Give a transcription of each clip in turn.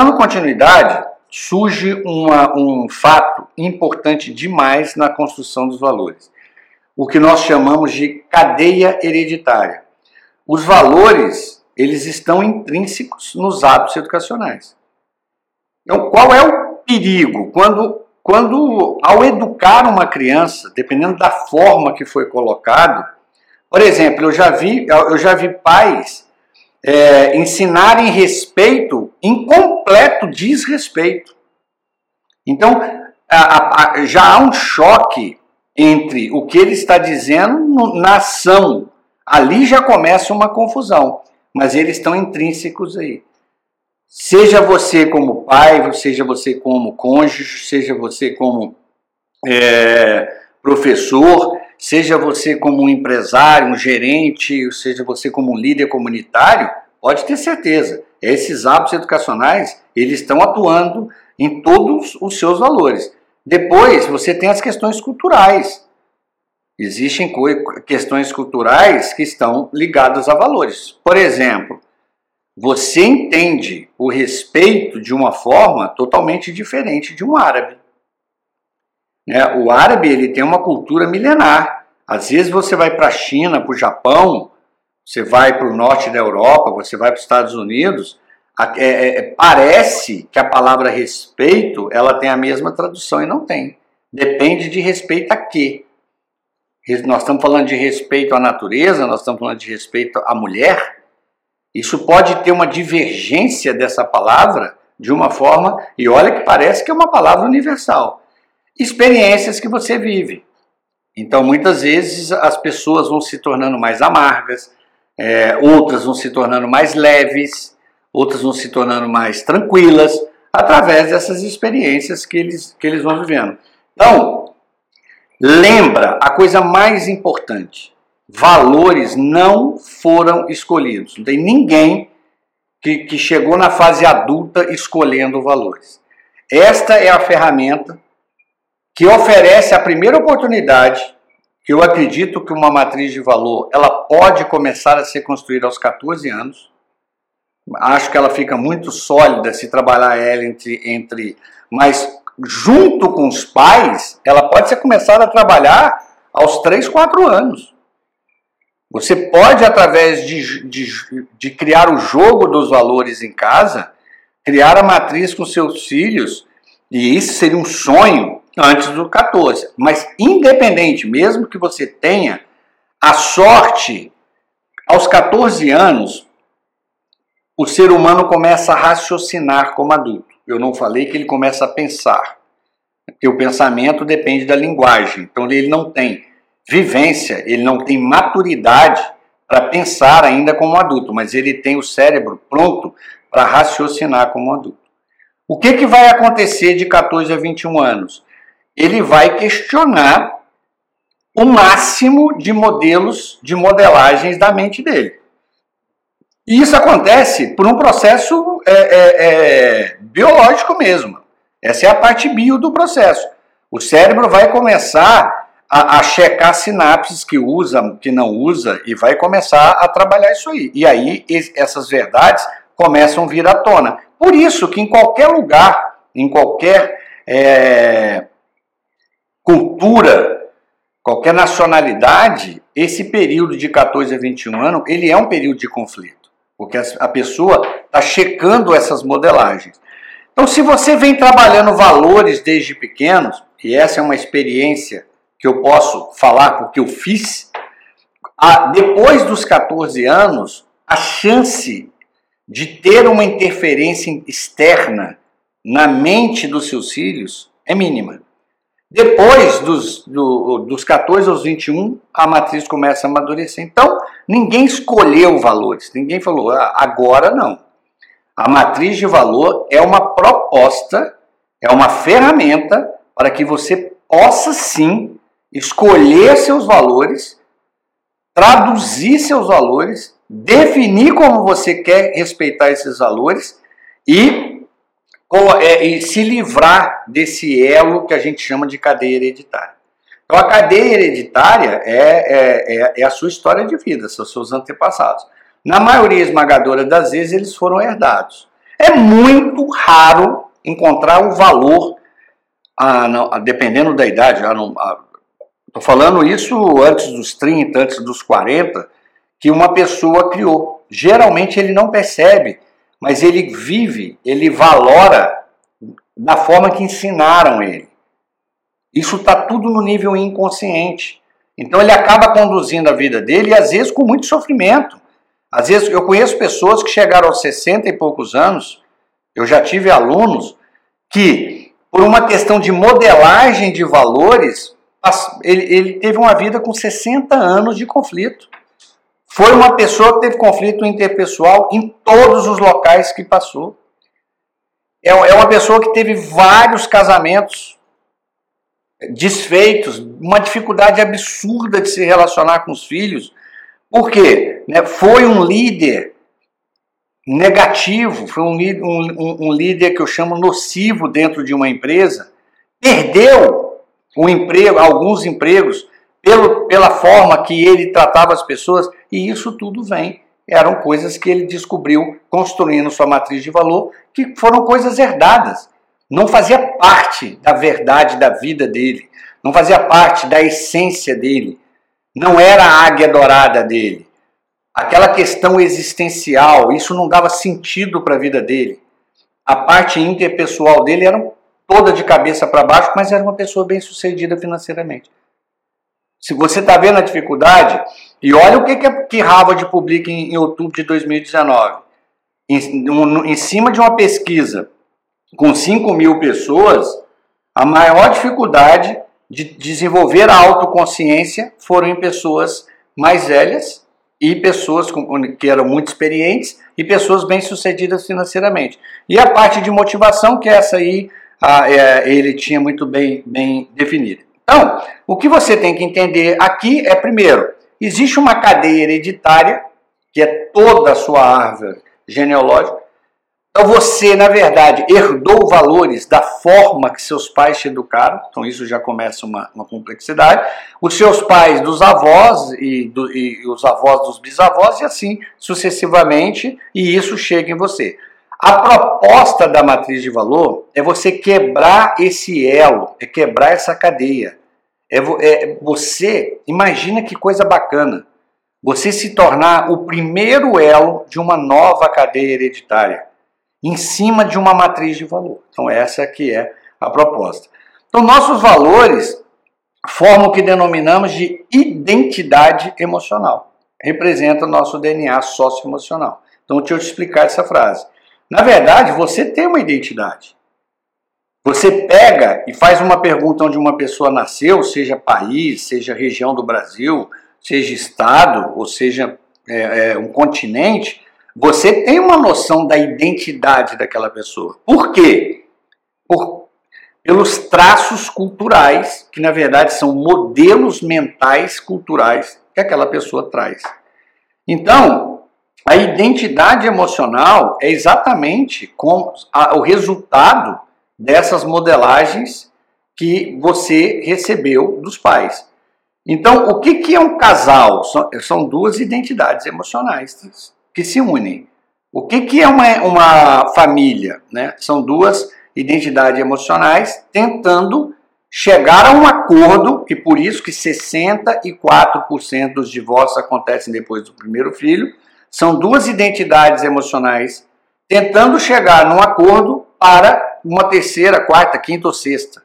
Dando continuidade, surge uma, um fato importante demais na construção dos valores, o que nós chamamos de cadeia hereditária. Os valores, eles estão intrínsecos nos hábitos educacionais. Então, qual é o perigo? Quando, quando ao educar uma criança, dependendo da forma que foi colocado, por exemplo, eu já vi, eu já vi pais é, ensinarem respeito em completo desrespeito. Então, a, a, já há um choque entre o que ele está dizendo na ação. Ali já começa uma confusão, mas eles estão intrínsecos aí. Seja você como pai, seja você como cônjuge, seja você como é, professor, seja você como empresário, um gerente, seja você como líder comunitário, pode ter certeza, esses hábitos educacionais, eles estão atuando em todos os seus valores. Depois, você tem as questões culturais. Existem questões culturais que estão ligadas a valores. Por exemplo, você entende o respeito de uma forma totalmente diferente de um árabe. Né? O árabe ele tem uma cultura milenar. Às vezes você vai para a China, para o Japão, você vai para o norte da Europa, você vai para os Estados Unidos, é, é, é, parece que a palavra respeito ela tem a mesma tradução e não tem. Depende de respeito a quê? Nós estamos falando de respeito à natureza, nós estamos falando de respeito à mulher. Isso pode ter uma divergência dessa palavra de uma forma, e olha que parece que é uma palavra universal. Experiências que você vive. Então, muitas vezes as pessoas vão se tornando mais amargas, é, outras vão se tornando mais leves, outras vão se tornando mais tranquilas, através dessas experiências que eles, que eles vão vivendo. Então, lembra a coisa mais importante: valores não foram escolhidos. Não tem ninguém que, que chegou na fase adulta escolhendo valores. Esta é a ferramenta que oferece a primeira oportunidade que eu acredito que uma matriz de valor ela pode começar a ser construída aos 14 anos. Acho que ela fica muito sólida se trabalhar ela entre, entre mas junto com os pais, ela pode ser começada a trabalhar aos 3, 4 anos. Você pode, através de, de, de criar o jogo dos valores em casa, criar a matriz com seus filhos, e isso seria um sonho antes do 14. Mas, independente, mesmo que você tenha a sorte, aos 14 anos, o ser humano começa a raciocinar como adulto. Eu não falei que ele começa a pensar, porque o pensamento depende da linguagem. Então, ele não tem vivência, ele não tem maturidade para pensar ainda como adulto, mas ele tem o cérebro pronto para raciocinar como adulto. O que, que vai acontecer de 14 a 21 anos? Ele vai questionar o máximo de modelos, de modelagens da mente dele. E isso acontece por um processo é, é, é, biológico mesmo. Essa é a parte bio do processo. O cérebro vai começar a, a, checar sinapses que usa, que não usa, e vai começar a trabalhar isso aí. E aí essas verdades começam a vir à tona. Por isso que em qualquer lugar, em qualquer é, cultura, qualquer nacionalidade, esse período de 14 a 21 anos, ele é um período de conflito, porque a pessoa está checando essas modelagens. Então, se você vem trabalhando valores desde pequenos, e essa é uma experiência que eu posso falar porque eu fiz, depois dos 14 anos, a chance de ter uma interferência externa na mente dos seus filhos é mínima. Depois dos, do, dos 14 aos 21, a matriz começa a amadurecer. Então, ninguém escolheu valores, ninguém falou, ah, agora não. A matriz de valor é uma proposta, é uma ferramenta para que você possa sim escolher seus valores, traduzir seus valores, definir como você quer respeitar esses valores e, se livrar desse elo que a gente chama de cadeia hereditária. Então, a cadeia hereditária é, é, é, é a sua história de vida, são seus antepassados. Na maioria esmagadora das vezes, eles foram herdados. É muito raro encontrar o valor, ah, não, dependendo da idade, Estou ah, falando isso antes dos 30, antes dos 40, que uma pessoa criou. Geralmente ele não percebe, mas ele vive, ele valora da forma que ensinaram ele. Isso está tudo no nível inconsciente. Então ele acaba conduzindo a vida dele, e às vezes com muito sofrimento. Às vezes eu conheço pessoas que chegaram aos 60 e poucos anos, eu já tive alunos que, por uma questão de modelagem de valores, ele, ele teve uma vida com 60 anos de conflito. Foi uma pessoa que teve conflito interpessoal em todos os locais que passou. É, é uma pessoa que teve vários casamentos desfeitos, uma dificuldade absurda de se relacionar com os filhos, por quê? Né, foi um líder negativo, foi um, um, um líder que eu chamo nocivo dentro de uma empresa, perdeu o emprego, alguns empregos, pelo, pela forma que ele tratava as pessoas, e isso tudo vem. Eram coisas que ele descobriu construindo sua matriz de valor, que foram coisas herdadas. Não fazia parte da verdade da vida dele, não fazia parte da essência dele. Não era a águia dourada dele. Aquela questão existencial, isso não dava sentido para a vida dele. A parte interpessoal dele era toda de cabeça para baixo, mas era uma pessoa bem sucedida financeiramente. Se você está vendo a dificuldade, e olha o que, que Harvard publica em, em outubro de 2019. Em, um, em cima de uma pesquisa com 5 mil pessoas, a maior dificuldade de desenvolver a autoconsciência foram em pessoas mais velhas e pessoas que eram muito experientes e pessoas bem-sucedidas financeiramente. E a parte de motivação, que essa aí a, é, ele tinha muito bem, bem definida. Então, o que você tem que entender aqui é, primeiro, existe uma cadeia hereditária, que é toda a sua árvore genealógica, então você, na verdade, herdou valores da forma que seus pais te educaram, então isso já começa uma, uma complexidade. Os seus pais dos avós e, do, e os avós dos bisavós, e assim sucessivamente, e isso chega em você. A proposta da matriz de valor é você quebrar esse elo, é quebrar essa cadeia. É, é você, imagina que coisa bacana, você se tornar o primeiro elo de uma nova cadeia hereditária em cima de uma matriz de valor. Então essa que é a proposta. Então nossos valores formam o que denominamos de identidade emocional. Representa o nosso DNA socioemocional. Então deixa eu te explicar essa frase. Na verdade, você tem uma identidade. Você pega e faz uma pergunta onde uma pessoa nasceu, seja país, seja região do Brasil, seja estado, ou seja é, é, um continente, você tem uma noção da identidade daquela pessoa. Por quê? Por, pelos traços culturais, que na verdade são modelos mentais culturais que aquela pessoa traz. Então, a identidade emocional é exatamente como a, o resultado dessas modelagens que você recebeu dos pais. Então, o que, que é um casal? São, duas identidades emocionais que se unem. O que, que é uma, uma família? Né? São duas identidades emocionais tentando chegar a um acordo, e por isso que 64% dos divórcios acontecem depois do primeiro filho, são duas identidades emocionais tentando chegar num acordo para uma terceira, quarta, quinta ou sexta.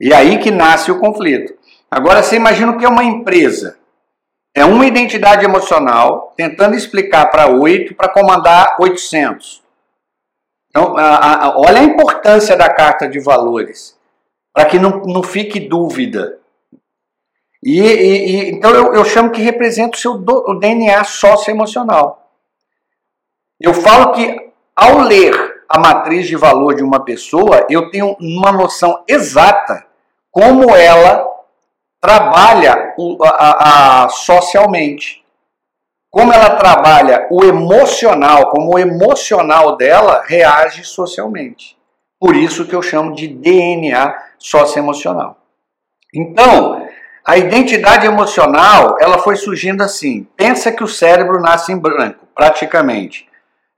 E aí que nasce o conflito. Agora você imagina o que é uma empresa. É uma identidade emocional tentando explicar para oito para comandar 800. Então, a, a, olha a importância da carta de valores, para que não, não fique dúvida. E, e, e então eu, eu, chamo que representa o seu do, o DNA socioemocional. Eu falo que ao ler a matriz de valor de uma pessoa, eu tenho uma noção exata como ela trabalha a, a, socialmente. Como ela trabalha o emocional, como o emocional dela reage socialmente. Por isso que eu chamo de DNA socioemocional. Então, a identidade emocional, ela foi surgindo assim. Pensa que o cérebro nasce em branco, praticamente.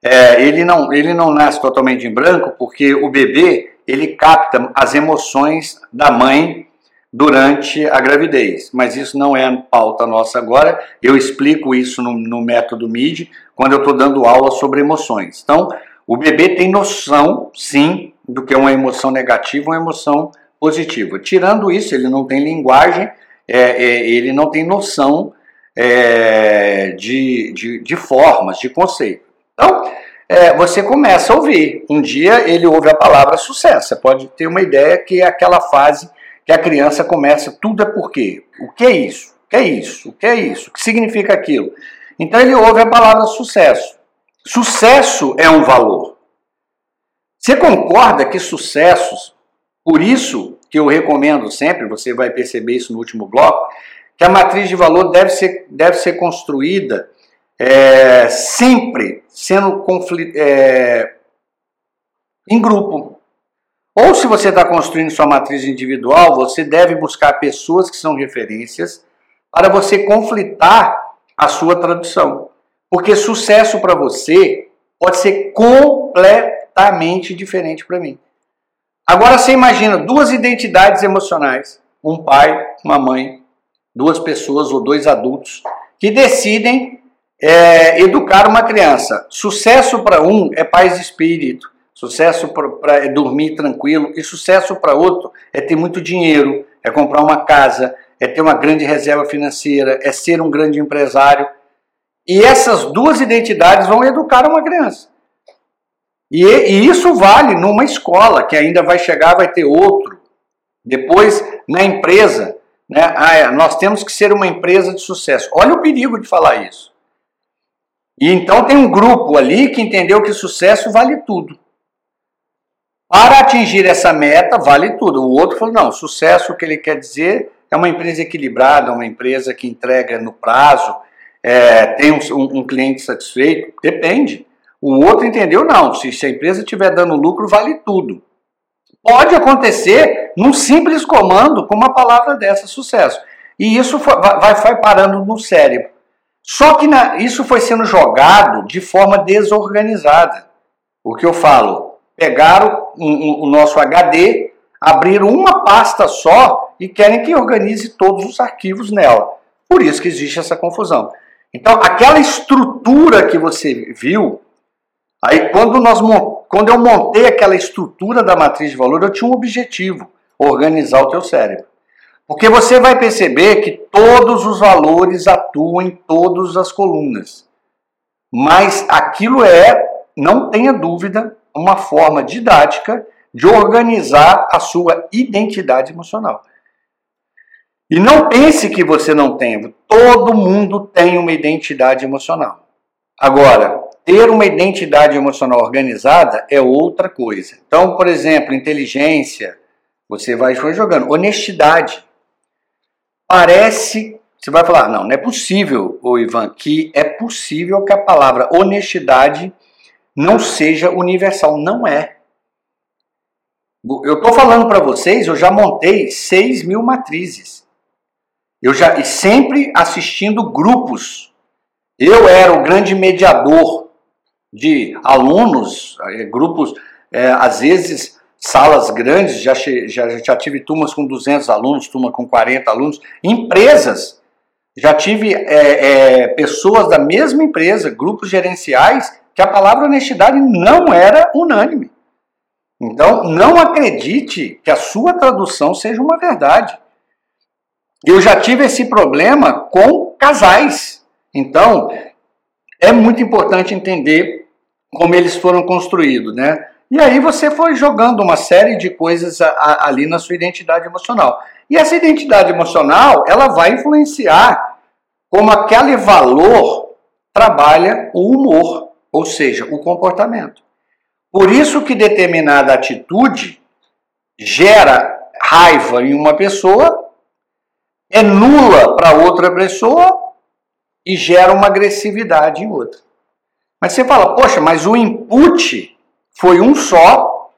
É, ele, não, ele não nasce totalmente em branco porque o bebê ele capta as emoções da mãe durante a gravidez. Mas isso não é pauta nossa agora. Eu explico isso no, no método MID quando eu estou dando aula sobre emoções. Então, o bebê tem noção, sim, do que é uma emoção negativa ou uma emoção positiva. Tirando isso, ele não tem linguagem, é, é, ele não tem noção é, de, de, de, formas, de conceito. Então, é, você começa a ouvir. Um dia ele ouve a palavra sucesso. Você pode ter uma ideia que é aquela fase que a criança começa, tudo é por quê? O que é isso? O que é isso? O que é isso? O que significa aquilo? Então ele ouve a palavra sucesso. Sucesso é um valor. Você concorda que sucessos, por isso que eu recomendo sempre, você vai perceber isso no último bloco, que a matriz de valor deve ser, deve ser construída é, sempre sendo conflito, é, em grupo. Ou se você está construindo sua matriz individual, você deve buscar pessoas que são referências para você conflitar a sua tradução. Porque sucesso para você pode ser completamente diferente para mim. Agora você imagina duas identidades emocionais, um pai, uma mãe, duas pessoas ou dois adultos que decidem é, educar uma criança. Sucesso para um é paz de espírito, sucesso para é dormir tranquilo, e sucesso para outro é ter muito dinheiro, é comprar uma casa, é ter uma grande reserva financeira, é ser um grande empresário. E essas duas identidades vão educar uma criança. E, e isso vale numa escola, que ainda vai chegar, vai ter outro. Depois, na empresa, né? Ah, é, nós temos que ser uma empresa de sucesso. Olha o perigo de falar isso. E então tem um grupo ali que entendeu que sucesso vale tudo. Para atingir essa meta, vale tudo. O outro falou: não, sucesso, o que ele quer dizer é uma empresa equilibrada, uma empresa que entrega no prazo, é, tem um, um, cliente satisfeito? Depende. O outro entendeu, não, se, se a empresa estiver dando lucro, vale tudo. Pode acontecer num simples comando com uma palavra dessa, sucesso. E isso vai, vai parando no cérebro. Só que na, isso foi sendo jogado de forma desorganizada. O que eu falo? Pegaram o, o, nosso HD, abriram uma pasta só e querem que organize todos os arquivos nela. Por isso que existe essa confusão. Então, aquela estrutura que você viu, aí quando, nós, quando eu montei aquela estrutura da matriz de valor, eu tinha um objetivo, organizar o teu cérebro. Porque você vai perceber que todos os valores atuam em todas as colunas. Mas aquilo é, não tenha dúvida, uma forma didática de organizar a sua identidade emocional. E não pense que você não tem. Todo mundo tem uma identidade emocional. Agora, ter uma identidade emocional organizada é outra coisa. Então, por exemplo, inteligência, você vai jogando. Honestidade. Parece, você vai falar, não, não é possível, o Ivan, que é possível que a palavra honestidade não seja universal. Não é. Eu estou falando para vocês, eu já montei 6 mil matrizes. Eu já e sempre assistindo grupos. Eu era o grande mediador de alunos, eh, grupos, é, às vezes salas grandes, já, já, já tive turmas com 200 alunos, turma com 40 alunos, empresas. Já tive é, é, pessoas da mesma empresa, grupos gerenciais, que a palavra honestidade não era unânime. Então, não acredite que a sua tradução seja uma verdade. Eu já tive esse problema com casais. Então, é muito importante entender como eles foram construídos, né? E aí você foi jogando uma série de coisas ali na sua identidade emocional. E essa identidade emocional, ela vai influenciar como aquele valor trabalha o humor, ou seja, o comportamento. Por isso que determinada atitude gera raiva em uma pessoa é nula para outra pessoa e gera uma agressividade em outra. Mas você fala, poxa, mas o input foi um só,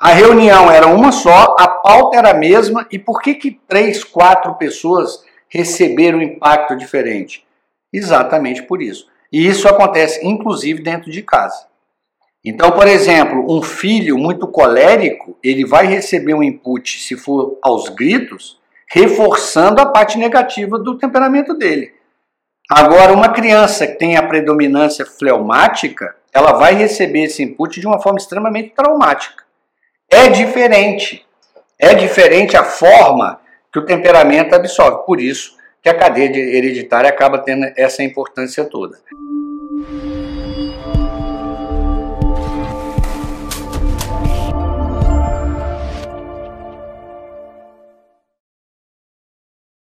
a reunião era uma só, a pauta era a mesma, e por que, que três, quatro pessoas receberam um impacto diferente? Exatamente por isso. E isso acontece inclusive dentro de casa. Então, por exemplo, um filho muito colérico, ele vai receber um input, se for aos gritos, reforçando a parte negativa do temperamento dele. Agora, uma criança que tem a predominância fleumática, ela vai receber esse input de uma forma extremamente traumática. É diferente. É diferente a forma que o temperamento absorve. Por isso que a cadeia hereditária acaba tendo essa importância toda.